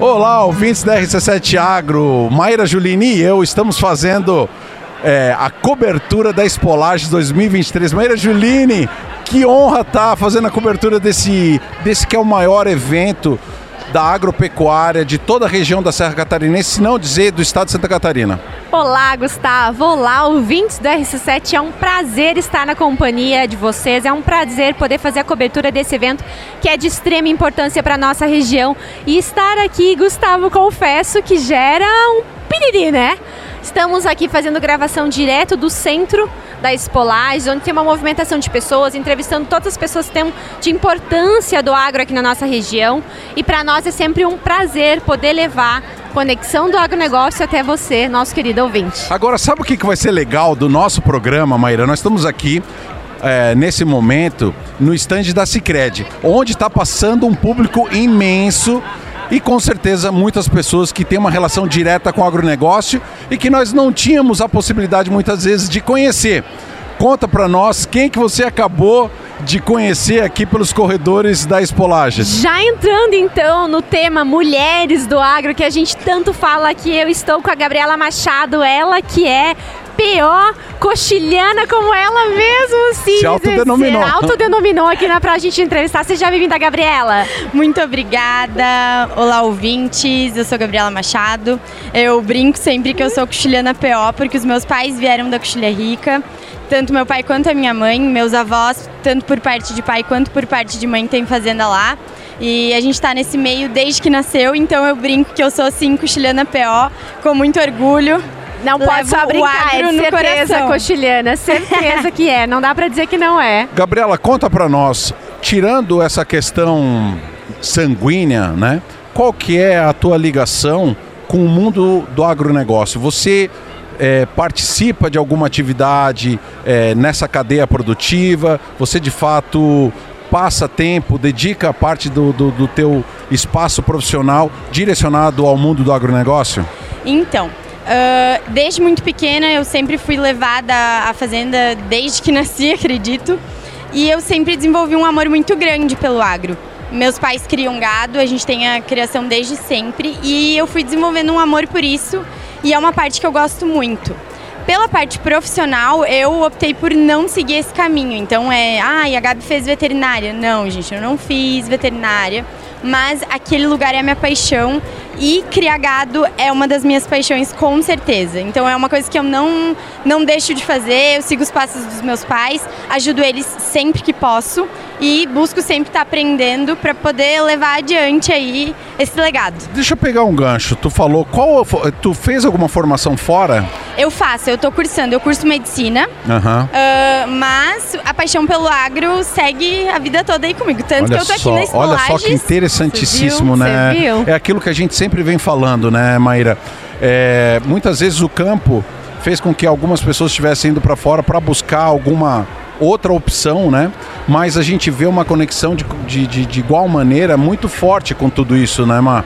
Olá, ouvintes da RC7 Agro. Maíra Julini e eu estamos fazendo é, a cobertura da Espolages 2023. Maíra Julini, que honra estar tá fazendo a cobertura desse, desse que é o maior evento da agropecuária de toda a região da Serra Catarinense, se não dizer do estado de Santa Catarina. Olá, Gustavo. Olá, ouvintes do RC7. É um prazer estar na companhia de vocês. É um prazer poder fazer a cobertura desse evento que é de extrema importância para a nossa região. E estar aqui, Gustavo, confesso que gera um piriri, né? Estamos aqui fazendo gravação direto do centro da Espolage, onde tem uma movimentação de pessoas, entrevistando todas as pessoas que têm de importância do agro aqui na nossa região. E para nós é sempre um prazer poder levar conexão do agronegócio até você, nosso querido ouvinte. Agora, sabe o que vai ser legal do nosso programa, Maíra? Nós estamos aqui é, nesse momento no estande da Cicred, onde está passando um público imenso e com certeza muitas pessoas que têm uma relação direta com o agronegócio e que nós não tínhamos a possibilidade muitas vezes de conhecer. Conta para nós quem que você acabou de conhecer aqui pelos corredores da Espolages. Já entrando então no tema Mulheres do Agro, que a gente tanto fala aqui, eu estou com a Gabriela Machado, ela que é PO coxilhana como ela mesmo se, se autodenominou. Se autodenominou aqui na, pra gente entrevistar. Seja bem-vinda, Gabriela. Muito obrigada. Olá, ouvintes. Eu sou Gabriela Machado. Eu brinco sempre que eu sou coxilhana PO, porque os meus pais vieram da Coxilha Rica. Tanto meu pai quanto a minha mãe, meus avós, tanto por parte de pai quanto por parte de mãe, tem fazenda lá. E a gente está nesse meio desde que nasceu, então eu brinco que eu sou sim coxilhana PO, com muito orgulho. Não pode só brincar, é certeza coração. coxilhana, certeza que é, não dá para dizer que não é. Gabriela, conta para nós, tirando essa questão sanguínea, né? Qual que é a tua ligação com o mundo do agronegócio? Você é, participa de alguma atividade é, nessa cadeia produtiva? Você de fato passa tempo, dedica parte do, do, do teu espaço profissional direcionado ao mundo do agronegócio? Então, Uh, desde muito pequena eu sempre fui levada à fazenda desde que nasci, acredito. E eu sempre desenvolvi um amor muito grande pelo agro. Meus pais criam gado, a gente tem a criação desde sempre e eu fui desenvolvendo um amor por isso e é uma parte que eu gosto muito. Pela parte profissional, eu optei por não seguir esse caminho. Então é, ah, a Gabi fez veterinária. Não, gente, eu não fiz veterinária mas aquele lugar é a minha paixão e criar gado é uma das minhas paixões com certeza. Então é uma coisa que eu não não deixo de fazer, eu sigo os passos dos meus pais, ajudo eles sempre que posso e busco sempre estar aprendendo para poder levar adiante aí esse legado. Deixa eu pegar um gancho. Tu falou qual tu fez alguma formação fora? Eu faço, eu estou cursando, eu curso medicina, uhum. uh, mas a paixão pelo agro segue a vida toda aí comigo. Tanto olha que eu tô só, aqui na Escolages. Olha só que interessantíssimo, né? É aquilo que a gente sempre vem falando, né, Maíra? É, muitas vezes o campo fez com que algumas pessoas estivessem indo para fora para buscar alguma outra opção, né? Mas a gente vê uma conexão de, de, de, de igual maneira muito forte com tudo isso, né, Mar?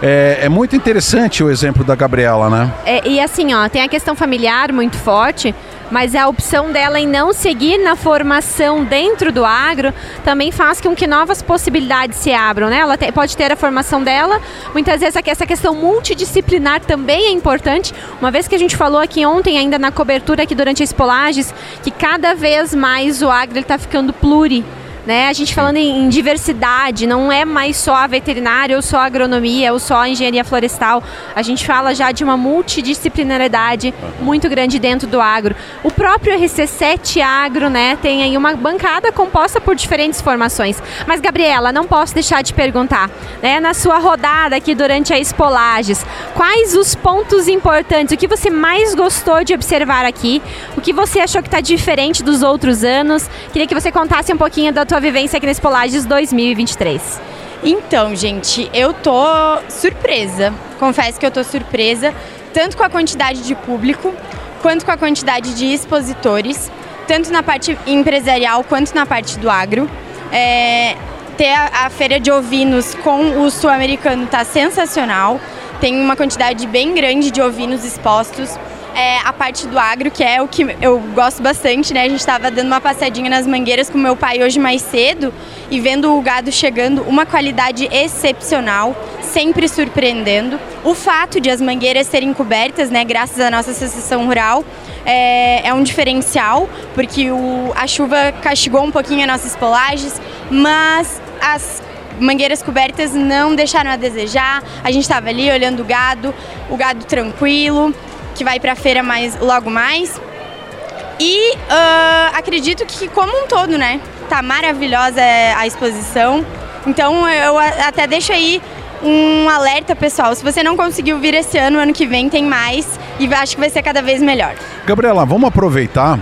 É, é, muito interessante o exemplo da Gabriela, né? É, e assim, ó, tem a questão familiar muito forte, mas a opção dela em não seguir na formação dentro do agro também faz com que novas possibilidades se abram, né? Ela te, pode ter a formação dela, muitas vezes essa questão multidisciplinar também é importante. Uma vez que a gente falou aqui ontem, ainda na cobertura aqui durante as polagens, que cada vez mais o agro está ficando pluri né? A gente falando em, em, diversidade, não é mais só a veterinária ou só a agronomia ou só a engenharia florestal. A gente fala já de uma multidisciplinaridade muito grande dentro do agro. O próprio RC7 Agro, né, tem aí uma bancada composta por diferentes formações. Mas Gabriela, não posso deixar de perguntar, né, na sua rodada aqui durante a Espolages, quais os pontos importantes, o que você mais gostou de observar aqui, o que você achou que está diferente dos outros anos? Queria que você contasse um pouquinho da tua sua vivência aqui nesse Polages 2023? Então, gente, eu tô surpresa. Confesso que eu tô surpresa, tanto com a quantidade de público, quanto com a quantidade de expositores, tanto na parte empresarial quanto na parte do agro. É, ter a, a, feira de ovinos com o sul-americano tá sensacional. Tem uma quantidade bem grande de ovinos expostos. É, a parte do agro, que é o que eu gosto bastante, né? A gente estava dando uma passadinha nas mangueiras com meu pai hoje mais cedo e vendo o gado chegando, uma qualidade excepcional, sempre surpreendendo. O fato de as mangueiras serem cobertas, né, graças à nossa associação rural, é, é um diferencial, porque o, a chuva castigou um pouquinho as nossas polagens, mas as mangueiras cobertas não deixaram a desejar. A gente estava ali olhando o gado, o gado tranquilo, que vai para a feira mais, logo mais. E uh, acredito que como um todo, né? Tá maravilhosa a exposição. Então eu até deixo aí um alerta, pessoal. Se você não conseguiu vir esse ano, ano que vem tem mais e acho que vai ser cada vez melhor. Gabriela, vamos aproveitar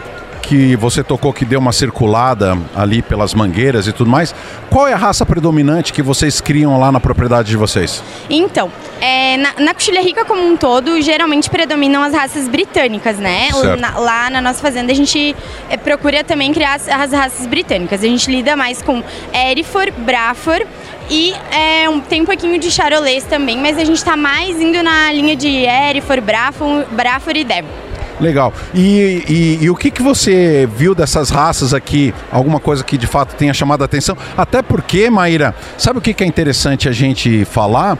que você tocou que deu uma circulada ali pelas mangueiras e tudo mais. Qual é a raça predominante que vocês criam lá na propriedade de vocês? Então, é, na, na Coxilha Rica como um todo, geralmente predominam as raças britânicas, né? Na, lá na nossa fazenda a gente é, procura também criar as, as, raças britânicas. A gente lida mais com Erifor, Brafor e é, um, tem um pouquinho de Charolês também, mas a gente está mais indo na linha de Erifor, Brafor, Brafor e Devon. Legal. E, e, e, o que, que você viu dessas raças aqui? Alguma coisa que de fato tenha chamado a atenção? Até porque, Maíra, sabe o que, que é interessante a gente falar?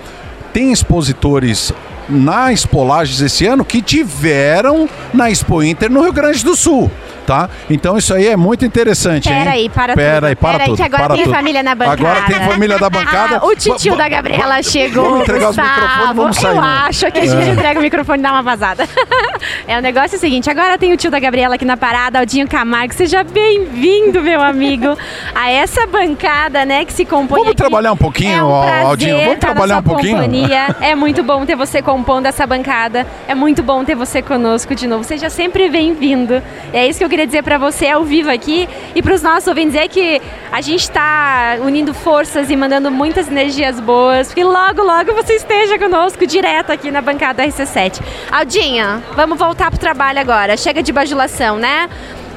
Tem expositores na Expolages esse ano que tiveram na Expo Inter no Rio Grande do Sul tá? Então isso aí é muito interessante, Pera aí, para Pera tudo. aí, para Pera tudo. Aí, que agora para tem tudo. família na bancada. Agora tem família da bancada. Ah, o titio da Gabriela chegou, Vamos entregar os microfones, vamos sair. Eu né? acho que a gente é. entrega o microfone e dá uma vazada. é, o negócio é o seguinte, agora tem o tio da Gabriela aqui na parada, Aldinho Camargo. Seja bem-vindo, meu amigo, a essa bancada, né, que se compõe Vamos aqui. trabalhar um pouquinho, é um Aldinho. Vamos trabalhar um pouquinho. Companhia. É muito bom ter você compondo essa bancada. É muito bom ter você conosco de novo. Seja sempre bem-vindo. É isso que eu queria dizer para você ao vivo aqui. E para os nossos ouvintes é que a gente está unindo forças e mandando muitas energias boas, porque logo, logo você esteja conosco direto aqui na bancada RC7. Aldinha, vamos voltar pro trabalho agora. Chega de bajulação, né?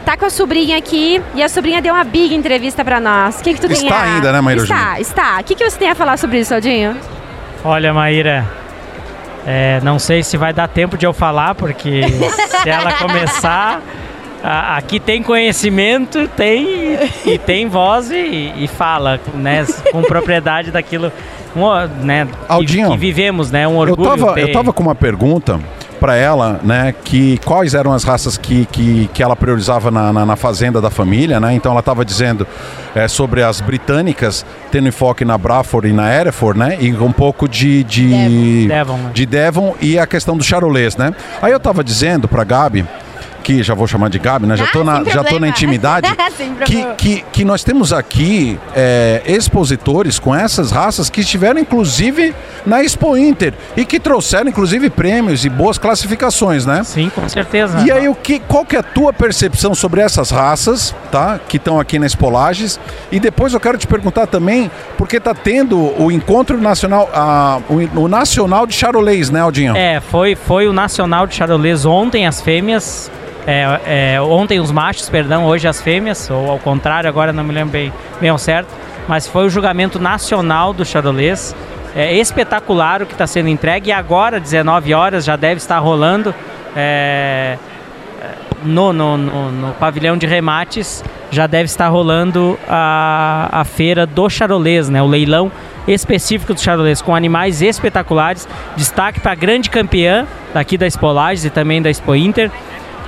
Tá com a sobrinha aqui e a sobrinha deu uma big entrevista para nós. O que, que tu está tem Está ainda, né, Maíra? Está, está. O que, que você tem a falar sobre isso, Aldinho? Olha, Maíra, é, não sei se vai dar tempo de eu falar, porque se ela começar, aqui tem conhecimento, tem e tem voz e, e fala, né, com propriedade daquilo, né, Aldinho, que, que, vivemos, né, um orgulho. Eu tava, ter... eu tava com uma pergunta para ela, né, que quais eram as raças que, que, que ela priorizava na, na, na fazenda da família, né? Então ela estava dizendo é, sobre as britânicas, tendo enfoque na Braford e na Hereford, né? E um pouco de de Devon, né? de Devon e a questão do charolês, né? Aí eu estava dizendo para Gabi aqui, já vou chamar de Gabi, né? Já estou ah, na, já tô na intimidade. que, que, que nós temos aqui é, expositores com essas raças que estiveram, inclusive, na Expo Inter e que trouxeram, inclusive, prêmios e boas classificações, né? Sim, com certeza. E aí, o que, qual que é a tua percepção sobre essas raças, tá? Que estão aqui na Expolages? E depois eu quero te perguntar também, porque está tendo o encontro nacional, a, o, o, nacional de charolês, né, Aldinho? É, foi, foi o nacional de charolês ontem, as fêmeas é, é, ontem os machos, perdão, hoje as fêmeas, ou ao contrário, agora não me lembro bem, bem ao certo, mas foi o julgamento nacional do Charolês. É espetacular o que está sendo entregue e agora, 19 horas, já deve estar rolando é, no, no, no, no, pavilhão de remates, já deve estar rolando a, a feira do Charolês, né, o leilão específico do Charolês, com animais espetaculares. Destaque para a grande campeã daqui da Espolages e também da Expo Inter,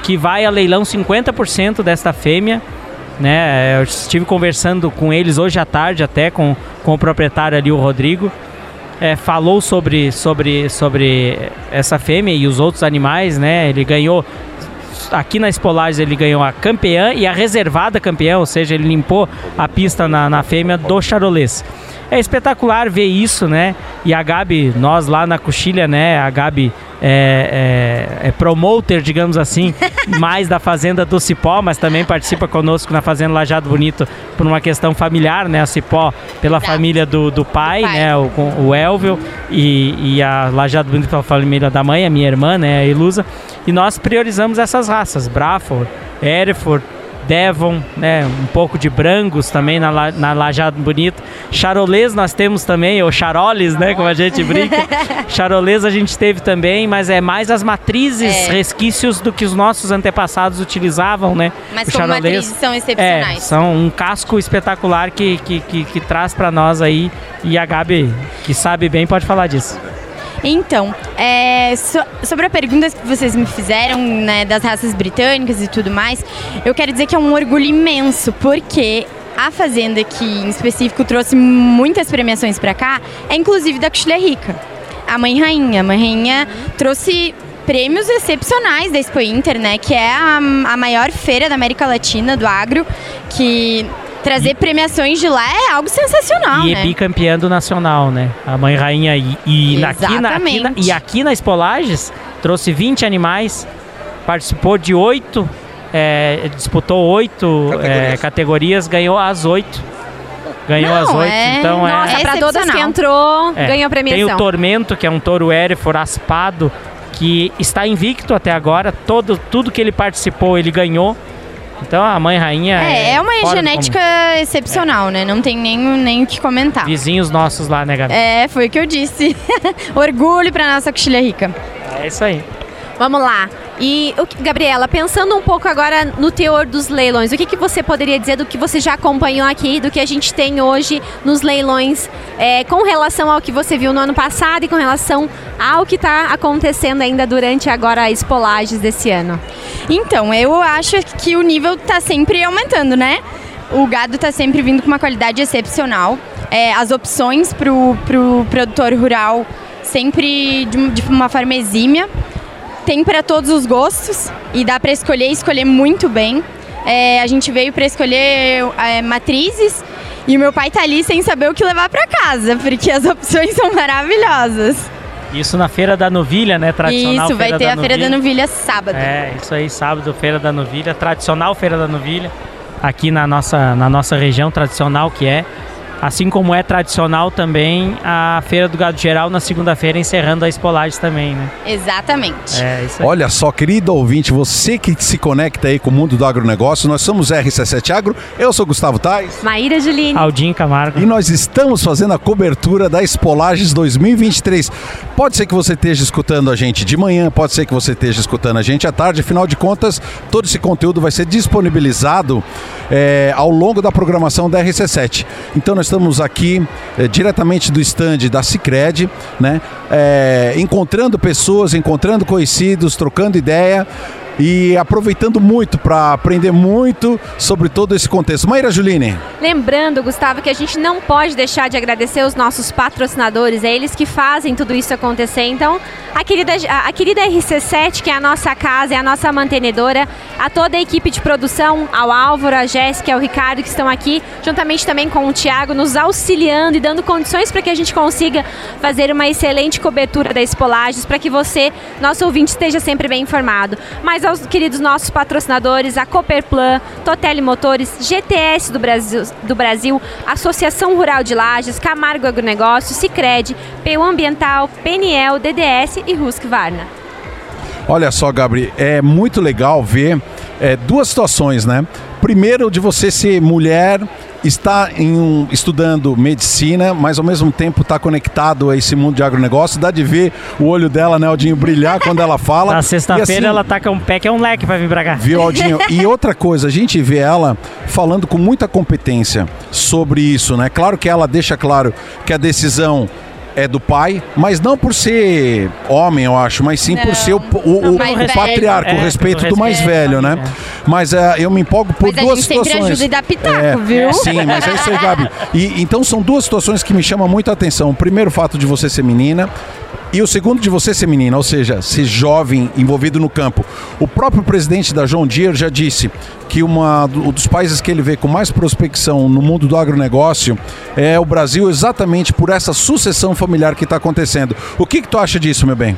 que vai a leilão 50% desta fêmea. Né? Eu estive conversando com eles hoje à tarde até com, com o proprietário ali, o Rodrigo. É, falou sobre, sobre, sobre essa fêmea e os outros animais, né? Ele ganhou aqui na Espolares ele ganhou a campeã e a reservada campeã, ou seja, ele limpou a pista na, na fêmea do Charolês. É espetacular ver isso, né? E a Gabi, nós lá na Coxilha, né? A Gabi é, é, é, promoter, digamos assim, mais da Fazenda do Cipó, mas também participa conosco na Fazenda Lajado Bonito por uma questão familiar, né? A Cipó pela família do, do pai, do pai. né? O, o Elvio e, e a Lajado Bonito pela família da mãe, a minha irmã, né? A Ilusa. E nós priorizamos essas raças, Braford, Hereford, Devon, né? Um pouco de Brangos também na, na Lajado Bonito. Charolês nós temos também, ou charoles, né? Como a gente brinca. Charolês a gente teve também, mas é mais as matrizes, É. resquícios do que os nossos antepassados utilizavam, né? Mas O como charolês- matrizes são É, excepcionais. são um casco espetacular que, que, que, que traz para nós aí. E a Gabi, que sabe bem, pode falar disso. Então, é, so- sobre a pergunta que vocês me fizeram, né, das raças britânicas e tudo mais, eu quero dizer que é um orgulho imenso, porque a Fazenda, que em específico trouxe muitas premiações pra cá, é inclusive da Coxilha Rica. A Mãe Rainha. A Mãe Rainha trouxe prêmios excepcionais da Expo Inter, né, que é a, a maior feira da América Latina do agro, que trazer premiações de lá é algo sensacional, e né? é bicampeã do Nacional, né? A Mãe Rainha. E, e, aqui, na, aqui na, e aqui na Espolages trouxe 20 animais, participou de oito, é, disputou oito Categorias. é, categorias, ganhou as oito. Ganhou Não, as oito, é- então é. Nossa, É pra todas que entrou, É. ganhou a Tem premiação. o Tormento, que é um touro Erifor aspado, que está invicto até agora. Todo, tudo que ele participou, ele ganhou. Então a mãe rainha. É, é uma fora do genética excepcional, né? Não tem nem, nem o que comentar. Vizinhos nossos lá, né, Gabi? É, foi o que eu disse. Orgulho pra nossa coxilha rica. É isso aí. Vamos lá. E, o Gabriela, pensando um pouco agora no teor dos leilões, o que, que você poderia dizer do que você já acompanhou aqui, do que a gente tem hoje nos leilões, é, com relação ao que você viu no ano passado e com relação ao que está acontecendo ainda durante agora as polagens desse ano? Então, eu acho que o nível tá sempre aumentando, né? O gado tá sempre vindo com uma qualidade excepcional. É, as opções pro, pro produtor rural sempre de, de uma forma exímia. Tem para todos os gostos e dá para escolher escolher muito bem. É, a gente veio para escolher é, matrizes e o meu pai tá ali sem saber o que levar para casa, porque as opções são maravilhosas. Isso na Feira da Novilha, né? Tradicional Isso, vai Feira ter a Feira da Novilha. Novilha sábado. É, isso aí, sábado, Feira da Novilha, tradicional Feira da Novilha, aqui na nossa, na nossa região tradicional que é. Assim como é tradicional também a Feira do Gado Geral na segunda-feira, encerrando a Espolages também, né? Exatamente. É, isso aí. Olha só, querido ouvinte, você que se conecta aí com o mundo do agronegócio, nós somos RC7 Agro, eu sou Gustavo Tais. Maíra Juline. Aldinho Camargo. E nós estamos fazendo a cobertura da Espolages 2023. Pode ser que você esteja escutando a gente de manhã, pode ser que você esteja escutando a gente à tarde. Afinal de contas, todo esse conteúdo vai ser disponibilizado eh, ao longo da programação da RC7. Então nós estamos aqui eh, diretamente do stand da Cicred, né? eh, encontrando pessoas, encontrando conhecidos, trocando ideia. E aproveitando muito para aprender muito sobre todo esse contexto. Maíra Juline. Lembrando, Gustavo, que a gente não pode deixar de agradecer os nossos patrocinadores, é eles que fazem tudo isso acontecer. Então, a querida, a, querida RC7, que é a nossa casa, é a nossa mantenedora, a toda a equipe de produção, ao Álvaro, a Jéssica, ao Ricardo, que estão aqui, juntamente também com o Tiago, nos auxiliando e dando condições para que a gente consiga fazer uma excelente cobertura da Espolages, para que você, nosso ouvinte, esteja sempre bem informado. Mas aos queridos nossos patrocinadores, a Cooperplan, Totelli Motores, GTS do Brasil, do Brasil, Associação Rural de Lages, Camargo Agronegócio, Cicred, PU Ambiental, PNL, DDS e Husqvarna. Olha só, Gabriel, é muito legal ver é, duas situações, né? Primeiro, de você ser mulher, em um- estudando medicina, mas ao mesmo tempo estar conectado a esse mundo de agronegócio. Dá de ver o olho dela, né, Aldinho, brilhar quando ela fala. Na sexta-feira assim, ela taca um pé que é um leque pra vir pra cá. Viu, Aldinho? E outra coisa, a gente vê ela falando com muita competência sobre isso, né? Claro que ela deixa claro que a decisão é do pai, mas não por ser homem, eu acho, mas sim por Não, ser o, o, o- o patriarca, É, o respeito do mais velho, né? é. Mas é, eu me empolgo por Mas a duas gente sempre situações. ajuda e dá pitaco, É, viu? Sim, mas é isso aí, Gabi. E, então são duas situações que me chamam muito a atenção. O primeiro, o fato de você ser menina. E o segundo de você ser menina, ou seja, ser jovem, envolvido no campo. O próprio presidente da John Deere já disse que uma, um dos países que ele vê com mais prospecção no mundo do agronegócio é o Brasil, exatamente por essa sucessão familiar que está acontecendo. O que, que tu acha disso, meu bem?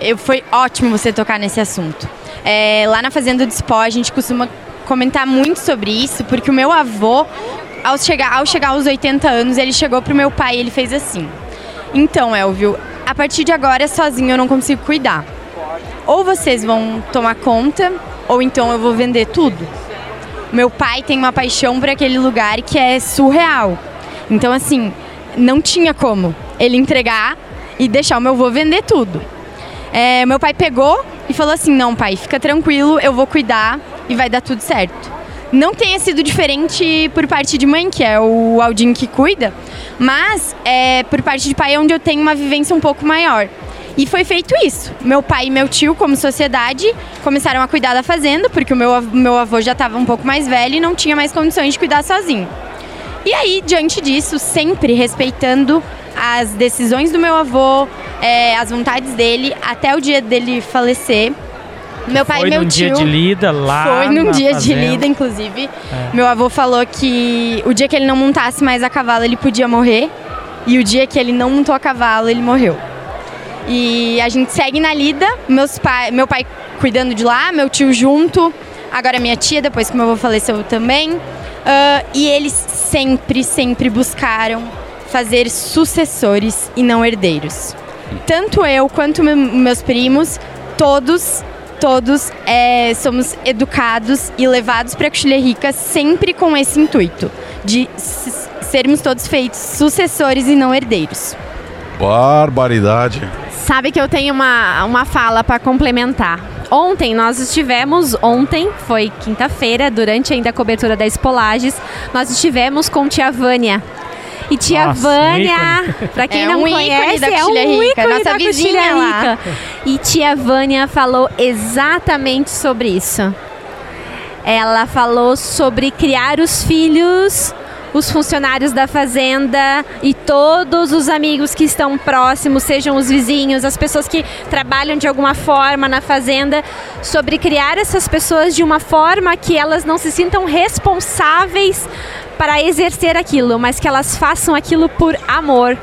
Eu, foi ótimo você tocar nesse assunto. É, lá na Fazenda do Spó, a gente costuma comentar muito sobre isso, porque o meu avô, ao chegar, ao chegar aos 80 anos, ele chegou pro meu pai e ele fez assim. Então, Elvio, a partir de agora, sozinho eu não consigo cuidar. Ou vocês vão tomar conta, ou então eu vou vender tudo. Meu pai tem uma paixão por aquele lugar que é surreal. Então, assim, não tinha como ele entregar e deixar o meu avô vender tudo. É, meu pai pegou e falou assim: Não, pai, fica tranquilo, eu vou cuidar e vai dar tudo certo. Não tenha sido diferente por parte de mãe, que é o Aldinho que cuida, mas é, por parte de pai é onde eu tenho uma vivência um pouco maior. E foi feito isso. Meu pai e meu tio, como sociedade, começaram a cuidar da fazenda, porque o meu, meu avô já estava um pouco mais velho e não tinha mais condições de cuidar sozinho. E aí, diante disso, sempre respeitando as decisões do meu avô, é, as vontades dele, até o dia dele falecer. Meu pai foi e meu num tio. dia de lida lá. Foi num dia fazenda. de lida, inclusive. É. Meu avô falou que o dia que ele não montasse mais a cavalo, ele podia morrer. E o dia que ele não montou a cavalo, ele morreu. E a gente segue na lida, meus pai, meu pai cuidando de lá, meu tio junto, agora minha tia, depois que meu avô faleceu também. Ah, e eles sempre, sempre buscaram fazer sucessores e não herdeiros. Tanto eu quanto me- meus primos, todos, todos é, somos educados e levados para a Coxilha Rica sempre com esse intuito de sermos todos feitos sucessores e não herdeiros. Barbaridade. Sabe que eu tenho uma, uma fala para complementar. Ontem nós estivemos, ontem foi quinta-feira, durante ainda a cobertura da Espolages, nós estivemos com tia Vânia. E tia Nossa, Vânia, para quem É não um conhece, da é um Rica, ícone nossa da vizinha lá. Rica. E tia Vânia falou exatamente sobre isso. Ela falou sobre criar os filhos, os funcionários da fazenda e todos os amigos que estão próximos, sejam os vizinhos, as pessoas que trabalham de alguma forma na fazenda, sobre criar essas pessoas de uma forma que elas não se sintam responsáveis para exercer aquilo, mas que elas façam aquilo por amor.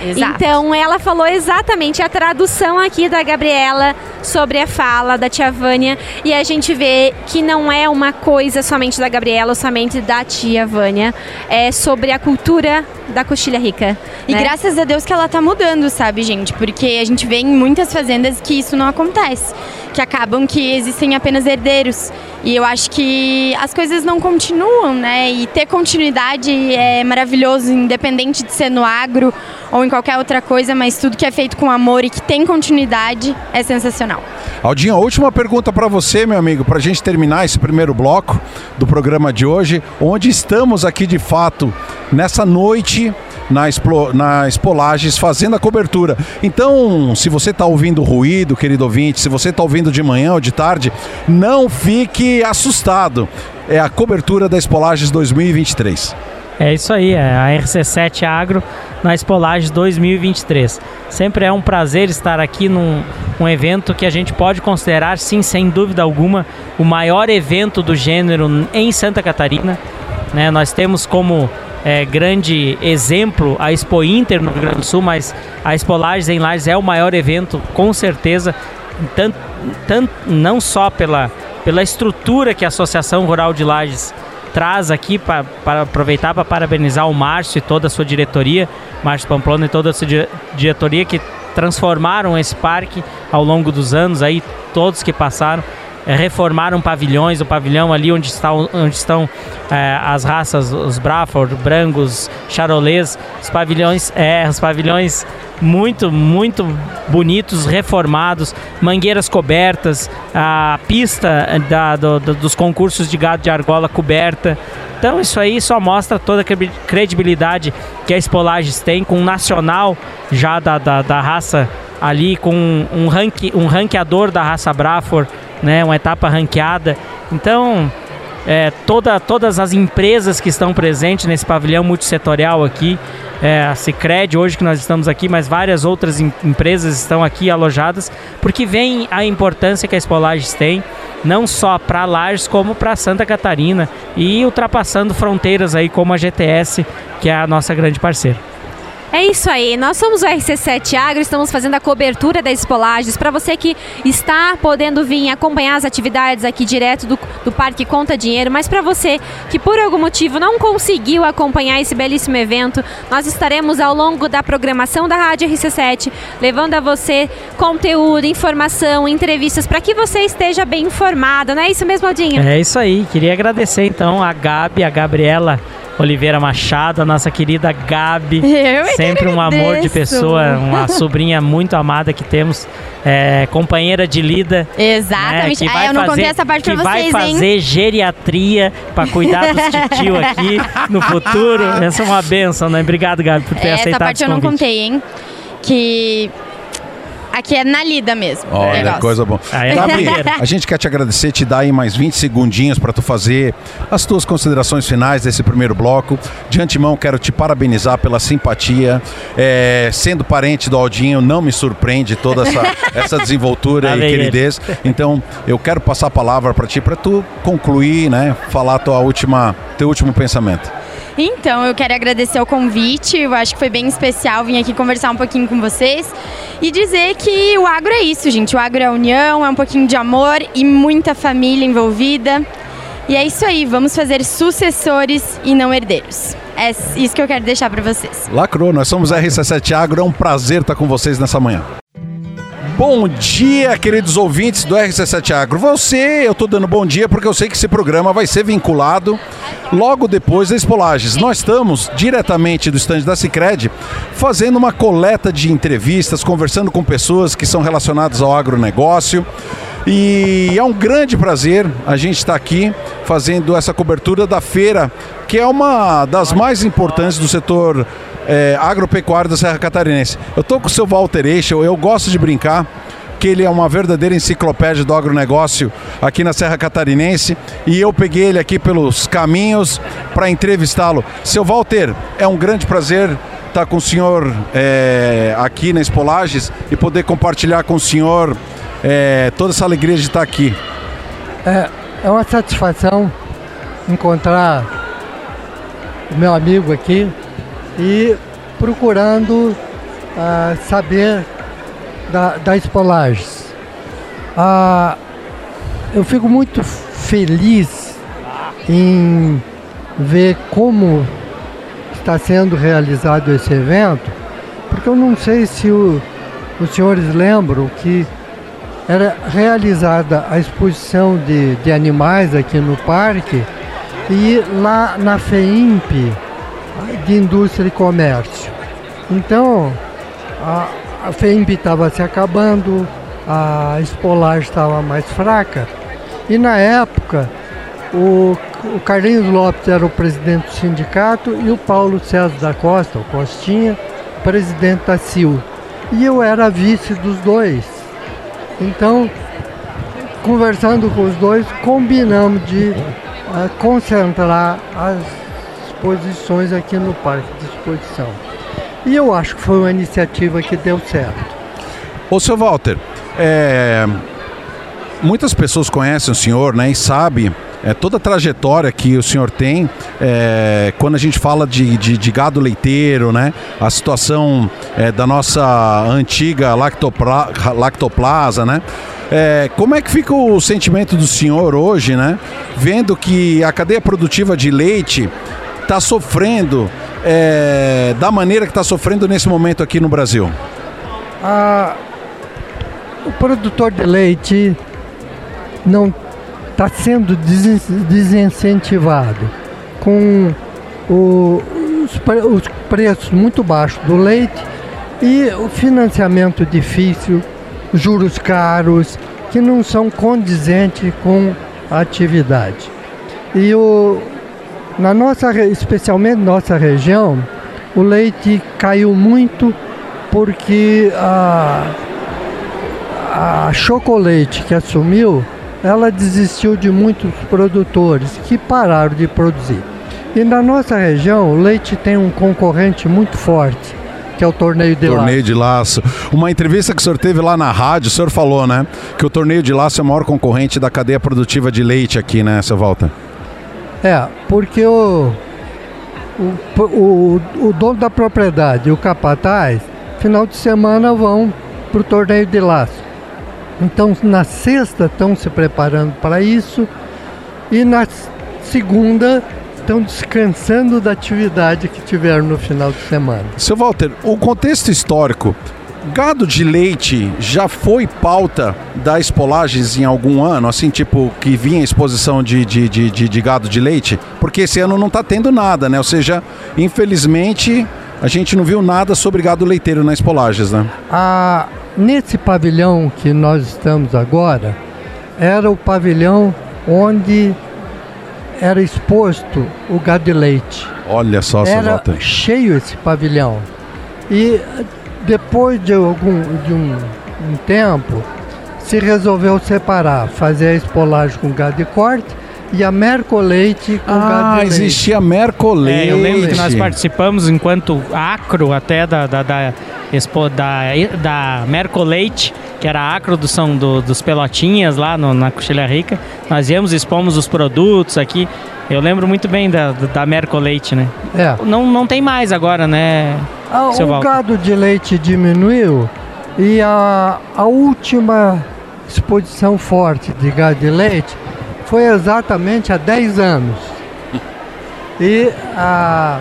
Exato. Então ela falou exatamente a tradução aqui da Gabriela sobre a fala da tia Vânia e a gente vê que não é uma coisa somente da Gabriela ou somente da tia Vânia, é sobre a cultura da coxilha rica. E né? graças a Deus que ela tá mudando, sabe, gente? Porque a gente vê em muitas fazendas que isso não acontece. Que acabam que existem apenas herdeiros. E eu acho que as coisas não continuam, né? E ter continuidade é maravilhoso, independente de ser no agro ou em qualquer outra coisa, mas tudo que é feito com amor e que tem continuidade é sensacional. Aldinho, a última pergunta para você, meu amigo, para a gente terminar esse primeiro bloco do programa de hoje, onde estamos aqui de fato nessa noite na, Explo, na Espolages fazendo a cobertura. Então, se você está ouvindo ruído, querido ouvinte, se você está ouvindo de manhã ou de tarde, não fique assustado. É a cobertura da Espolages 2023. É isso aí, é a RC7 Agro na Espolage 2023. Sempre é um prazer estar aqui num um evento que a gente pode considerar, sim, sem dúvida alguma, o maior evento do gênero em Santa Catarina. Né? Nós temos como é, grande exemplo a Expo Inter no Rio Grande do Sul, mas a Espolages em Lages é o maior evento, com certeza, tanto, tanto, não só pela, pela estrutura que a Associação Rural de Lages traz aqui para aproveitar para parabenizar o Márcio e toda a sua diretoria, Márcio Pamplona e toda a sua di- diretoria que transformaram esse parque ao longo dos anos aí todos que passaram reformaram pavilhões, o pavilhão ali onde, está, onde estão eh, as raças, os Braford, Brangos, Charolês, os pavilhões, é, os pavilhões muito, muito bonitos, reformados, mangueiras cobertas, a pista da, do- do- dos concursos de gado de argola coberta. Então isso aí só mostra toda a credi- credibilidade que a Espolages tem com um nacional já da, da, da raça ali, com um, ranque, um ranqueador da raça Braford, né, uma etapa ranqueada. Então é, toda, todas as empresas que estão presentes nesse pavilhão multissetorial aqui, é, a Cicred hoje que nós estamos aqui, mas várias outras em- empresas estão aqui alojadas, porque vem a importância que a Espolages tem, não só para Lages, como para Santa Catarina e ultrapassando fronteiras aí como a GTS, que é a nossa grande parceira. É isso aí, nós somos o RC7 Agro, estamos fazendo a cobertura das espolagens. Para você que está podendo vir acompanhar as atividades aqui direto do, do Parque Conta Dinheiro, mas para você que por algum motivo não conseguiu acompanhar esse belíssimo evento, nós estaremos ao longo da programação da Rádio RC7 levando a você conteúdo, informação, entrevistas para que você esteja bem informado, não é isso mesmo, Aldinho? É isso aí, queria agradecer então a Gabi, a Gabriela Oliveira Machado, a nossa querida Gabi. Eu Sempre um amor de pessoa, uma sobrinha muito amada que temos, é, companheira de lida. Exatamente. Né, ah, eu não contei essa parte que pra vai vocês, fazer hein? geriatria para cuidar dos titio aqui no futuro. Essa é uma benção, né? Obrigado, Gabi, por ter Essa aceitado parte esse eu não contei, hein? Que aqui é na lida mesmo. Olha, negócio. coisa boa. Ah, é Gabi, a gente quer te agradecer, te dar aí mais 20 segundinhos para tu fazer as tuas considerações finais desse primeiro bloco. De antemão, quero te parabenizar pela simpatia. É, sendo parente do Aldinho, não me surpreende toda essa, essa desenvoltura e queridez. Então, eu quero passar a palavra para ti, para tu concluir, né? Falar tua última, teu último pensamento. Então, eu quero agradecer o convite. Eu acho que foi bem especial vir aqui conversar um pouquinho com vocês e dizer que o agro é isso, gente. O agro é união, é um pouquinho de amor e muita família envolvida. E é isso aí, vamos fazer sucessores e não herdeiros. É isso que eu quero deixar para vocês. Lacrou, nós somos RC7 Agro, é um prazer estar com vocês nessa manhã. Bom dia, queridos ouvintes do RC7 Agro. Você, eu estou dando bom dia porque eu sei que esse programa vai ser vinculado logo depois das Polages. Nós estamos diretamente do estande da Cicred fazendo uma coleta de entrevistas, conversando com pessoas que são relacionadas ao agronegócio. E é um grande prazer a gente estar aqui fazendo essa cobertura da feira, que é uma das mais importantes do setor é, agropecuário da Serra Catarinense. Eu estou com o seu Walter Eichel, eu gosto de brincar que ele é uma verdadeira enciclopédia do agronegócio aqui na Serra Catarinense e eu peguei ele aqui pelos caminhos para entrevistá-lo. Seu Walter, é um grande prazer estar com o senhor é, aqui na Espolages e poder compartilhar com o senhor é, toda essa alegria de estar aqui. É, é uma satisfação encontrar o meu amigo aqui e procurando ah, saber da, das polagens. Ah, eu fico muito feliz em ver como está sendo realizado esse evento, porque eu não sei se o- os senhores lembram que era realizada a exposição de, de animais aqui no parque e lá na FEIMP de Indústria e Comércio. Então, a, a FEIMP estava se acabando, a Espolar estava mais fraca e na época o, o Carlinhos Lopes era o presidente do sindicato e o Paulo César da Costa, o Costinha, presidente da CIL. E eu era vice dos dois. Então, conversando com os dois, combinamos de ah, concentrar as exposições aqui no Parque de Exposição. E eu acho que foi uma iniciativa que deu certo. Ô, seu Walter, é, muitas pessoas conhecem o senhor, né, e sabem é, toda a trajetória que o senhor tem é, quando a gente fala de, de- de gado leiteiro, né, a situação é, da nossa antiga lactopla, lactoplasa, né, é, como é que fica o sentimento do senhor hoje, né, vendo que a cadeia produtiva de leite está sofrendo é, da maneira que está sofrendo nesse momento aqui no Brasil? Ah, o produtor de leite não está sendo desincentivado com o- os, pre- os preços muito baixos do leite e o financiamento difícil, juros caros, que não são condizentes com a atividade. E o, na nossa, especialmente nossa região, o leite caiu muito porque a, a Chocolate que assumiu, ela desistiu de muitos produtores que pararam de produzir. E na nossa região, o leite tem um concorrente muito forte, que é o torneio de Torneio laço. de laço. Uma entrevista que o senhor teve lá na rádio, o senhor falou, né? Que o torneio de laço é o maior concorrente da cadeia produtiva de leite aqui, né, seu Walter? É, porque o, o, o, o dono da propriedade e o capataz, final de semana vão para o torneio de laço. Então, na sexta estão se preparando para isso e na segunda estão descansando da atividade que tiveram no final de semana. Seu Walter, o contexto histórico, gado de leite já foi pauta da Espolages em algum ano, assim, tipo, que vinha exposição de, de, de, de, de gado de leite? Porque esse ano não está tendo nada, né? Ou seja, infelizmente, a gente não viu nada sobre gado leiteiro na Espolages, né? Ah, nesse pavilhão que nós estamos agora, era o pavilhão onde era exposto o gado de leite. Olha só, seu Era cheio esse pavilhão. E depois de, algum, de um, um tempo, se resolveu separar, fazer a espolagem com gado de corte e a mercoleite com gado Ah, de leite. existia Mercoleite. É, eu lembro que nós participamos enquanto acro até da, da, da, expo, da, da Mercoleite, que era a acro do São, do, dos Pelotinhas lá no, na Coxilha Rica. Nós íamos, expomos os produtos aqui. Eu lembro muito bem da, da Mercoleite, né? É. Não, não tem mais agora, né? Ah, o Walter. gado de leite diminuiu e a, a última exposição forte de gado de leite foi exatamente há 10 anos. E ah,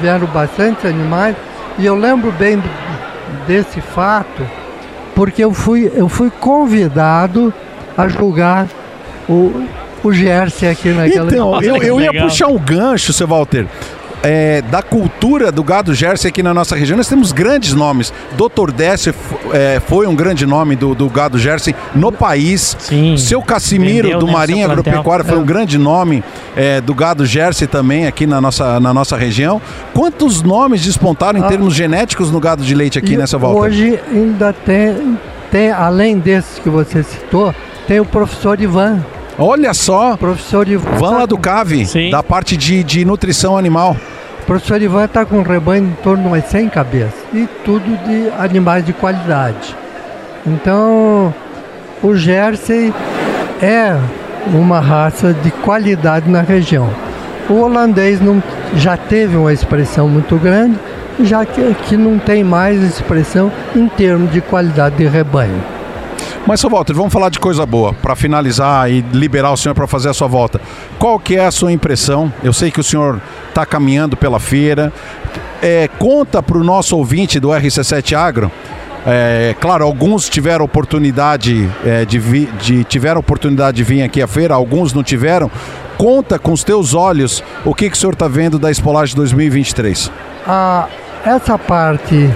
vieram bastante animais e eu lembro bem do- desse fato porque eu fui, eu fui convidado a julgar o, o Jersey aqui naquela Então, eu, eu ia puxar um gancho, seu Walter. É, da cultura do gado Jersey aqui na nossa região, nós temos grandes nomes. Dr. Décio é, foi um grande nome do, do gado Jersey no país. Sim. Seu Cassimiro Vendeu, do né, Marinha. Agropecuária foi um grande nome é, do gado Jersey também aqui na nossa, na nossa região. Quantos nomes despontaram em Ah. termos genéticos no gado de leite aqui E nessa volta? Hoje ainda tem, tem, além desses que você citou, tem o professor Ivan. Olha só, professor Ivan. Van lá do com- CAV, Sim. da parte de, de nutrição animal. O professor Ivan está com um rebanho em torno de umas 100 cabeças. E tudo de animais de qualidade. Então, o Jersey é uma raça de qualidade na região. O holandês não, já teve uma expressão muito grande, já que, que não tem mais expressão em termos de qualidade de rebanho. Mas, seu Walter, vamos falar de coisa boa, para finalizar e liberar o senhor para fazer a sua volta. Qual que é a sua impressão? Eu sei que o senhor está caminhando pela feira. É, conta para o nosso ouvinte do RC7 Agro. É, claro, alguns tiveram oportunidade é, de, vi- de tiveram oportunidade de vir aqui à feira, alguns não tiveram. Conta com os teus olhos o que, que o senhor está vendo da Espolagem 2023. a, essa parte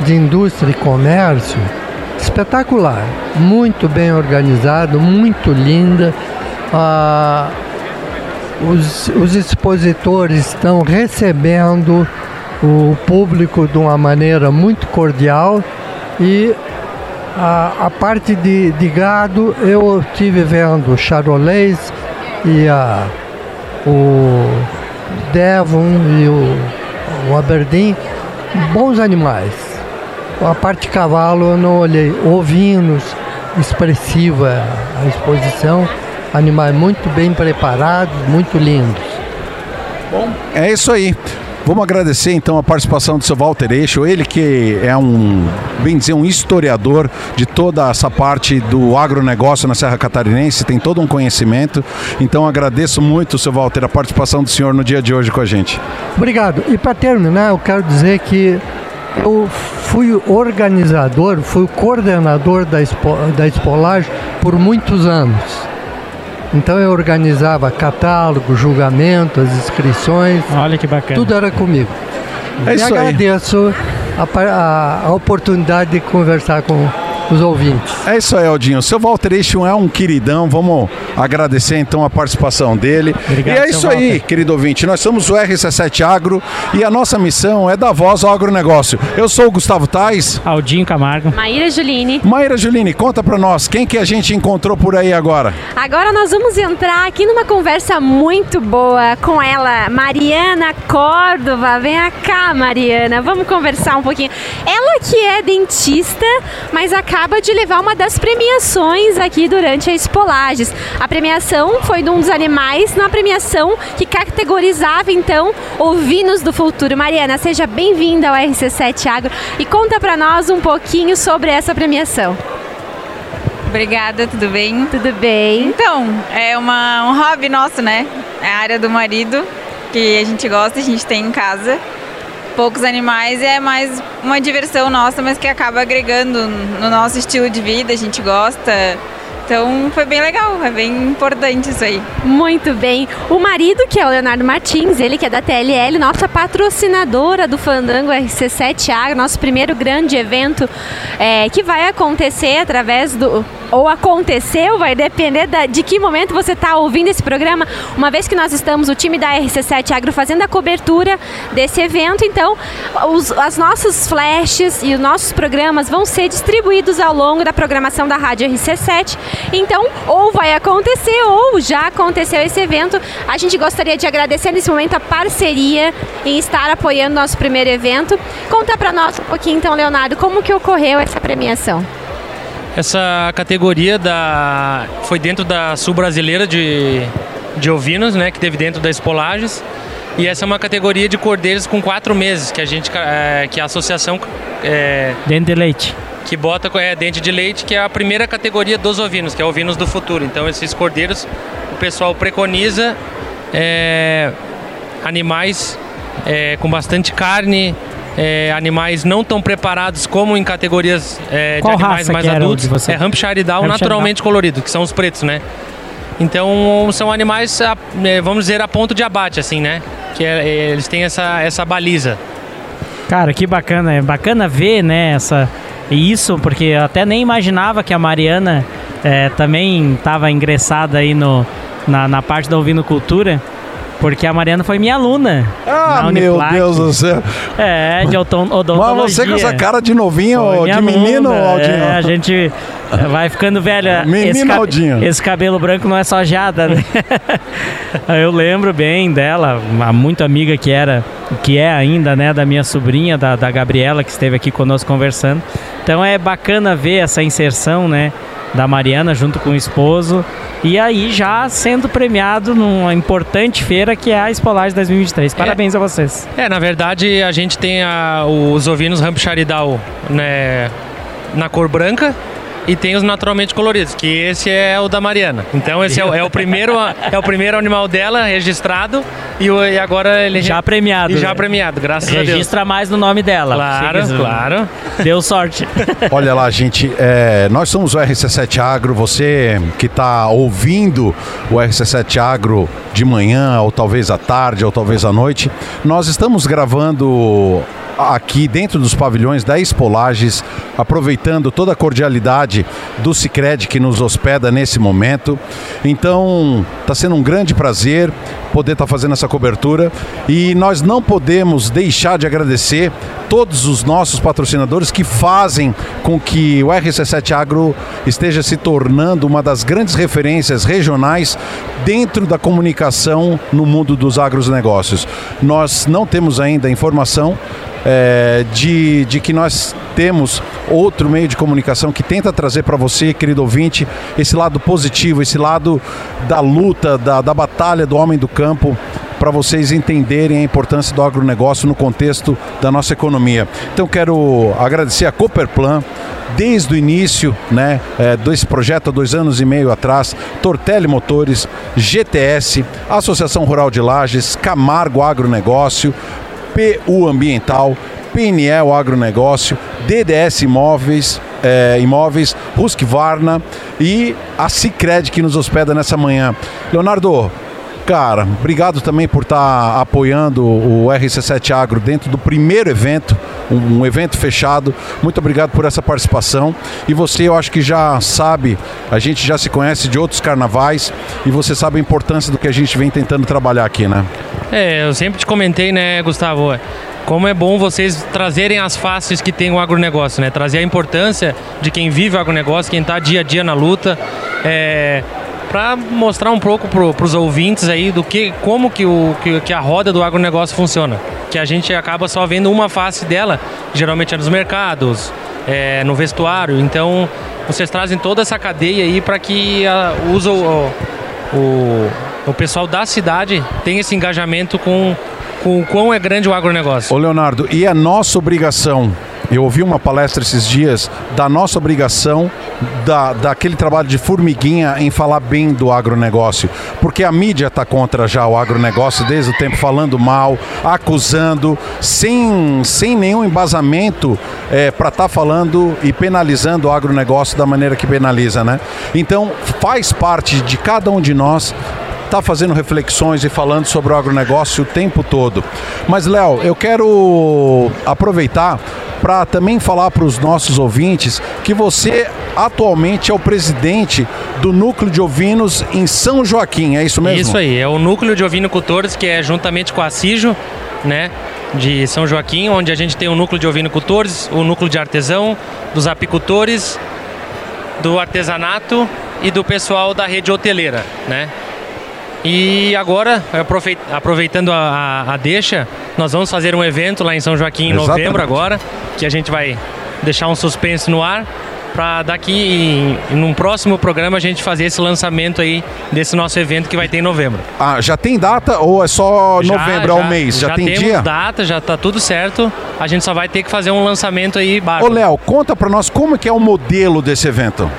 de indústria e comércio espetacular, muito bem organizado, muito linda. Ah, os, os expositores estão recebendo o público de uma maneira muito cordial e a, a parte de, de gado eu tive vendo o Charolais e a, o Devon e o, o Aberdeen, bons animais. A parte de cavalo eu não olhei. Ovinos, expressiva a exposição, animais muito bem preparados, muito lindos. É isso aí. Vamos agradecer então a participação do seu Walter Eixo, ele que é um, bem dizer, um historiador de toda essa parte do agronegócio na Serra Catarinense, tem todo um conhecimento. Então agradeço muito, seu Walter, a participação do senhor no dia de hoje com a gente. Obrigado. E para terminar, eu quero dizer que eu fui organizador, fui o coordenador da, expo, da Espolagem por muitos anos. Então eu organizava catálogo, julgamento, as inscrições, Olha que bacana. tudo era comigo. É e isso aí. agradeço a, a- a oportunidade de conversar com os ouvintes. É isso aí, Aldinho. O seu Walter Eixo é um queridão. Vamos agradecer então a participação dele. Obrigado, e é isso aí, Walter. querido ouvinte. Nós somos o RC7 Agro e a nossa missão é dar voz ao agronegócio. Eu sou o Gustavo Tais. Aldinho Camargo. Maíra Juline. Maíra Juline, conta pra nós, quem que a gente encontrou por aí agora? Agora nós vamos entrar aqui numa conversa muito boa com ela, Mariana Córdova. Vem cá, Mariana, vamos conversar um pouquinho. Ela que é dentista, mas acaba acaba de levar uma das premiações aqui durante a Espolages. A premiação foi de um dos animais na premiação que categorizava então ovinos do futuro. Mariana, seja bem-vinda ao RC7 Agro e conta para nós um pouquinho sobre essa premiação. Obrigada, tudo bem? Tudo bem. Então, é uma, um hobby nosso, né? É a área do marido, que a gente gosta, a gente tem em casa. Poucos animais e é mais uma diversão nossa, mas que acaba agregando no nosso estilo de vida, a gente gosta. Então foi bem legal, é bem importante isso aí. Muito bem. O marido, que é o Leonardo Martins, ele que é da TLL, nossa patrocinadora do Fandango RC7A, nosso primeiro grande evento é, que vai acontecer através do ou aconteceu, vai depender da, de que momento você está ouvindo esse programa. Uma vez que nós estamos, o time da RC7 Agro, fazendo a cobertura desse evento, então os as nossos flashes e os nossos programas vão ser distribuídos ao longo da programação da Rádio RC7. Então, ou vai acontecer, ou já aconteceu esse evento. A gente gostaria de agradecer nesse momento a parceria em estar apoiando nosso primeiro evento. Conta para nós um pouquinho, então, Leonardo, como que ocorreu essa premiação? Essa categoria da foi dentro da Sul Brasileira de, de ovinos, né, que teve dentro da Espolages. E essa é uma categoria de cordeiros com quatro meses que a gente, é, que a associação é, Dente de leite. Que bota é, dente de leite, que é a primeira categoria dos ovinos, que é ovinos do futuro. Então esses cordeiros, o pessoal preconiza é, animais é, com bastante carne, é, animais não tão preparados como em categorias é, de animais mais adultos. você? É Hampshire Down Hampshire naturalmente colorido, que são os pretos, né? Então são animais, é, vamos dizer, a ponto de abate, assim, né? Que é, eles têm essa, essa baliza. Cara, que bacana. É bacana ver, né, essa, isso, porque eu até nem imaginava que a Mariana é, também estava ingressada aí no, na, na parte da ovinocultura, porque a Mariana foi minha aluna. Ah, meu. Deus do céu. É, de odon- Mas odontologia. você com essa cara de novinho, de menino, aluna, Aldinho? É, a gente vai ficando velha. Menino esse, Aldinho. esse cabelo branco não é só jada, né? Eu lembro bem dela, uma muito amiga que era, que é ainda, né, da minha sobrinha, da, da Gabriela, que esteve aqui conosco conversando. Então é bacana ver essa inserção, né, da Mariana junto com o esposo. E aí já sendo premiado numa importante feira que é a Espolage 2023. Parabéns a vocês. É, na verdade, a gente tem a- os ovinos Hampshire Down né, na cor branca e tem os naturalmente coloridos, que esse é o da Mariana. Então esse é, o- é o primeiro é o primeiro animal dela registrado e, o- e agora ele Já premiado. e já premiado, graças a Deus. Registra mais no nome dela. Claro, claro. Deu sorte. Olha lá, gente, é, nós somos o RC7 Agro. Você que está ouvindo o RC7 Agro de manhã, ou talvez à tarde, ou talvez à noite, nós estamos gravando aqui dentro dos pavilhões da Espolages, aproveitando toda a cordialidade do Cicred que nos hospeda nesse momento. Então, está sendo um grande prazer poder estar fazendo essa cobertura e nós não podemos deixar de agradecer todos os nossos patrocinadores que fazem com que o RC7 Agro esteja se tornando uma das grandes referências regionais dentro da comunicação no mundo dos agronegócios. Nós não temos ainda informação é, de, de que nós temos outro meio de comunicação que tenta trazer para você, querido ouvinte, esse lado positivo, esse lado da luta, da, da batalha do homem do campo, para vocês entenderem a importância do agronegócio no contexto da nossa economia. Então quero agradecer a Cooperplan, desde o início né, é, desse projeto há dois anos e meio atrás, Tortelli Motores, GTS, Associação Rural de Lages, Camargo Agronegócio, PU Ambiental, PNL Agronegócio, DDS Imóveis, é, Imóveis, Husqvarna e a Cicred que nos hospeda nessa manhã. Leonardo, cara, obrigado também por estar apoiando o RC7 Agro dentro do primeiro evento, um, evento fechado. Muito obrigado por essa participação. E você, eu acho que já sabe, a gente já se conhece de outros carnavais e você sabe a importância do que a gente vem tentando trabalhar aqui, né? É, eu sempre te comentei, né, Gustavo, como é bom vocês trazerem as faces que tem o agronegócio, né? Trazer a importância de quem vive o agronegócio, quem está dia a dia na luta, é, para mostrar um pouco para os ouvintes aí do que, como que, o, que, que a roda do agronegócio funciona. Que a gente acaba só vendo uma face dela, geralmente é nos mercados, é, no vestuário. Então, vocês trazem toda essa cadeia aí para que a, usa o, o, o pessoal da cidade tenha esse engajamento com, com o quão é grande o agronegócio. Ô Leonardo, e é nossa obrigação eu ouvi uma palestra esses dias da nossa obrigação da, daquele trabalho de formiguinha em falar bem do agronegócio. Porque a mídia está contra já o agronegócio desde o tempo, falando mal, acusando, sem, sem nenhum embasamento é, para estar tá falando e penalizando o agronegócio da maneira que penaliza, né? Então faz parte de cada um de nós está fazendo reflexões e falando sobre o agronegócio o tempo todo. Mas, Léo, eu quero aproveitar para também falar para os nossos ouvintes que você atualmente é o presidente do Núcleo de Ovinos em São Joaquim, é isso mesmo? Isso aí, é o Núcleo de Ovinocultores, que é juntamente com a CIJO, né, de São Joaquim, onde a gente tem o Núcleo de Ovinocultores, o Núcleo de Artesão, dos apicultores, do artesanato e do pessoal da rede hoteleira, né? E agora, aproveitando a, a, a, deixa, nós vamos fazer um evento lá em São Joaquim em Exatamente. novembro agora, que a gente vai deixar um suspense no ar para daqui em, em um próximo programa a gente fazer esse lançamento aí desse nosso evento que vai ter em novembro. Ah, já tem data ou é só já, novembro já, ao mês? Já, já tem temos dia? data, já tá tudo certo. A gente só vai ter que fazer um lançamento aí bárbaro. Ô Léo, conta para nós como que é o modelo desse evento.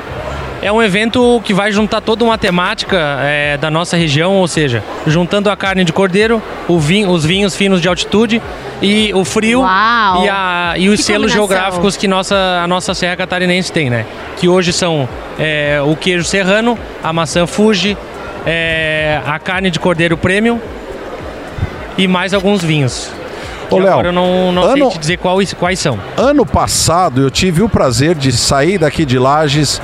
É um evento que vai juntar toda uma temática é, da nossa região, ou seja, juntando a carne de cordeiro, vinho, os vinhos finos de altitude e o frio e, a, e, os selos geográficos que nossa, a nossa Serra Catarinense tem, né? Que hoje são é, o queijo serrano, a maçã Fuji, é, a carne de cordeiro premium e mais alguns vinhos. Ô, Léo, agora eu não, não ano, sei te dizer quais, quais são. Ano passado eu tive o prazer de sair daqui de Lages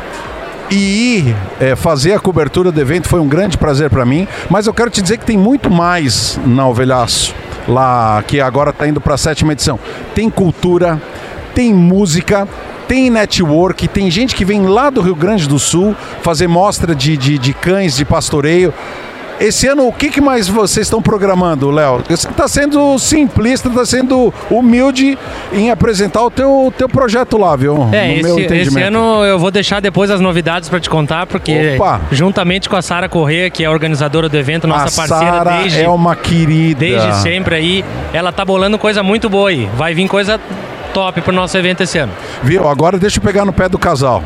e ir é, fazer a cobertura do evento foi um grande prazer para mim. Mas eu quero te dizer que tem muito mais na Ovelhaço, lá que agora está indo para a sétima edição. Tem cultura, tem música, tem network, tem gente que vem lá do Rio Grande do Sul fazer mostra de, de, de cães de pastoreio. Esse ano, o que, que mais vocês estão programando, Léo? Você está sendo simplista, está sendo humilde em apresentar o teu, teu projeto lá, viu? É, esse, esse, ano eu vou deixar depois as novidades para te contar, porque Opa. juntamente com a Sara Corrêa, que é a organizadora do evento, nossa a parceira Sarah desde... é uma querida. Desde sempre aí, ela tá bolando coisa muito boa aí. Vai vir coisa top pro nosso evento esse ano. Viu? Agora deixa eu pegar no pé do casal.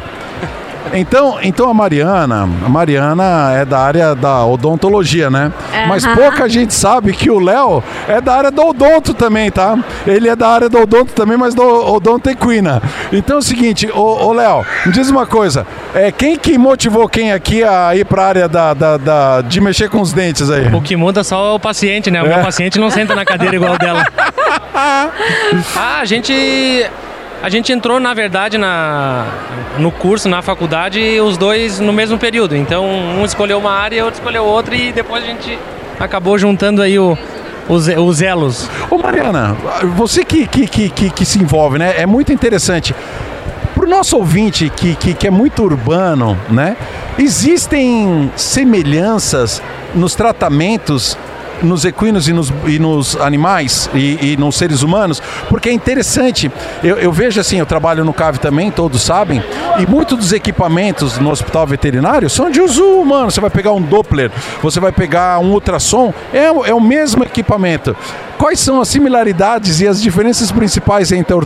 Então, então a Mariana, a Mariana é da área da odontologia, né? Uhum. Mas pouca gente sabe que o Léo é da área do odonto também, tá? Ele é da área do odonto também, mas do odonto equina. Então é o seguinte, ô, ô Léo, me diz uma coisa, é, quem que motivou quem aqui a ir para a área da, da, da, de mexer com os dentes aí? O que muda só é o paciente, né? O é. meu paciente não senta na cadeira igual dela. ah, a gente a gente entrou, na verdade, na, no curso, na faculdade, os dois no mesmo período. Então, um escolheu uma área e outro escolheu outra e depois a gente acabou juntando aí o, os, os elos. Ô Mariana, você que, que, que, que, se envolve, né? É muito interessante. Para o nosso ouvinte que, que, que é muito urbano, né? Existem semelhanças nos tratamentos nos equinos e nos, e nos animais e, e, nos seres humanos, porque é interessante. Eu, eu, vejo assim, eu trabalho no CAV também, todos sabem, e muitos dos equipamentos no hospital veterinário são de uso humano. Você vai pegar um Doppler, você vai pegar um ultrassom, é, é o mesmo equipamento. Quais são as similaridades e as diferenças principais entre a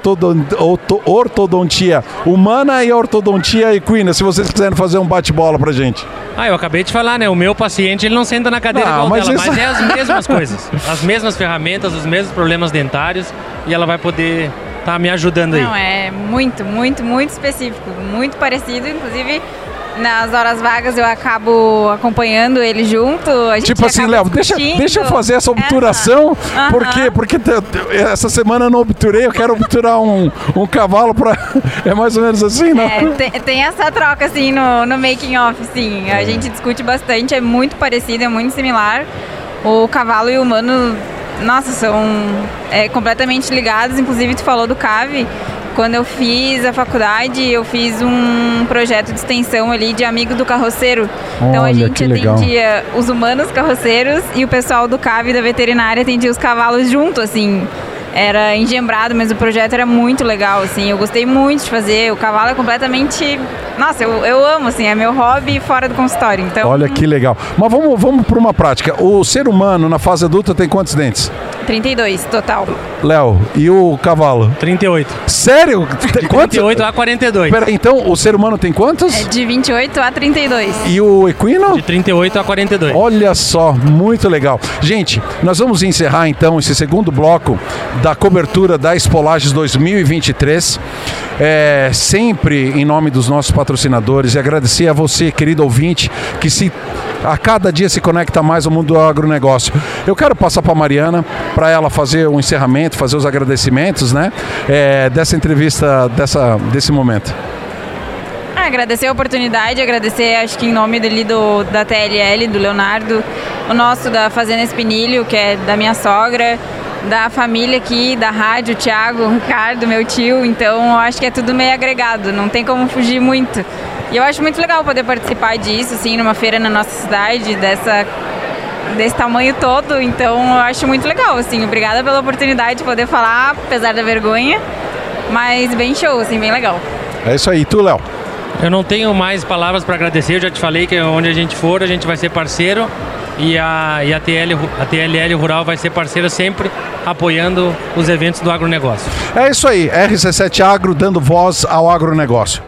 ortodontia humana e a ortodontia equina? Se vocês quiserem fazer um bate-bola pra gente. Ah, eu acabei de falar, né? O meu paciente ele não senta na cadeira não, igual mas dela, isso... mas é as mesmas coisas. As mesmas ferramentas, os mesmos problemas dentários e ela vai poder estar tá me ajudando aí. Não, é muito, muito, muito específico. Muito parecido, inclusive nas horas vagas eu acabo acompanhando ele junto. tipo assim, Léo, deixa, deixa eu fazer essa obturação. Uhum. Por quê? Porque essa semana eu não obturei, eu quero obturar um, um cavalo para É mais ou menos assim, não? É, tem, tem, essa troca, assim, no, no making off, sim. A é. gente discute bastante, é muito parecido, é muito similar. O cavalo e o humano, nossa, são é, completamente ligados. Inclusive, tu falou do CAVE. Quando eu fiz a faculdade, eu fiz um projeto de extensão ali de amigo do carroceiro. Olha, então a gente atendia os humanos carroceiros e o pessoal do CAV da veterinária atendia os cavalos junto, assim. Era engembrado, mas o projeto era muito legal, assim. Eu gostei muito de fazer. O cavalo é completamente. Nossa, eu, eu amo, assim, é meu hobby fora do consultório. Então, Olha que legal. Mas vamos, vamos para uma prática. O ser humano na fase adulta tem quantos dentes? 32 total. Léo, e o cavalo? 38. Sério? Tem quantos? 38 a 42. Pera, então o ser humano tem quantos? É de 28 a 32. E o equino? De 38 a 42. Olha só, muito legal. Gente, nós vamos encerrar então esse segundo bloco da cobertura da Espolages 2023. É, sempre em nome dos nossos patrocinadores e agradecer a você, querido ouvinte, que se a cada dia se conecta mais ao mundo do agronegócio. Eu quero passar para a Mariana para ela fazer o encerramento, fazer os agradecimentos, né? é, dessa entrevista, dessa, desse momento. Ah, agradecer a oportunidade, agradecer, acho que em nome dele do, da TLL, do Leonardo, o nosso da Fazenda Espinilho, que é da minha sogra, da família aqui, da rádio, o Thiago, o Ricardo, meu tio, então eu acho que é tudo meio agregado, não tem como fugir muito. E eu acho muito legal poder participar disso, assim, numa feira na nossa cidade, dessa desse tamanho todo, então eu acho muito legal, assim, obrigada pela oportunidade de poder falar, apesar da vergonha, mas bem show, assim, bem legal. É isso aí, tu, Léo. Eu não tenho mais palavras para agradecer, eu já te falei que onde a gente for, a gente vai ser parceiro e a, e a, TL, a TLL Rural vai ser parceira sempre apoiando os eventos do agronegócio. É isso aí, RC7 Agro dando voz ao agronegócio.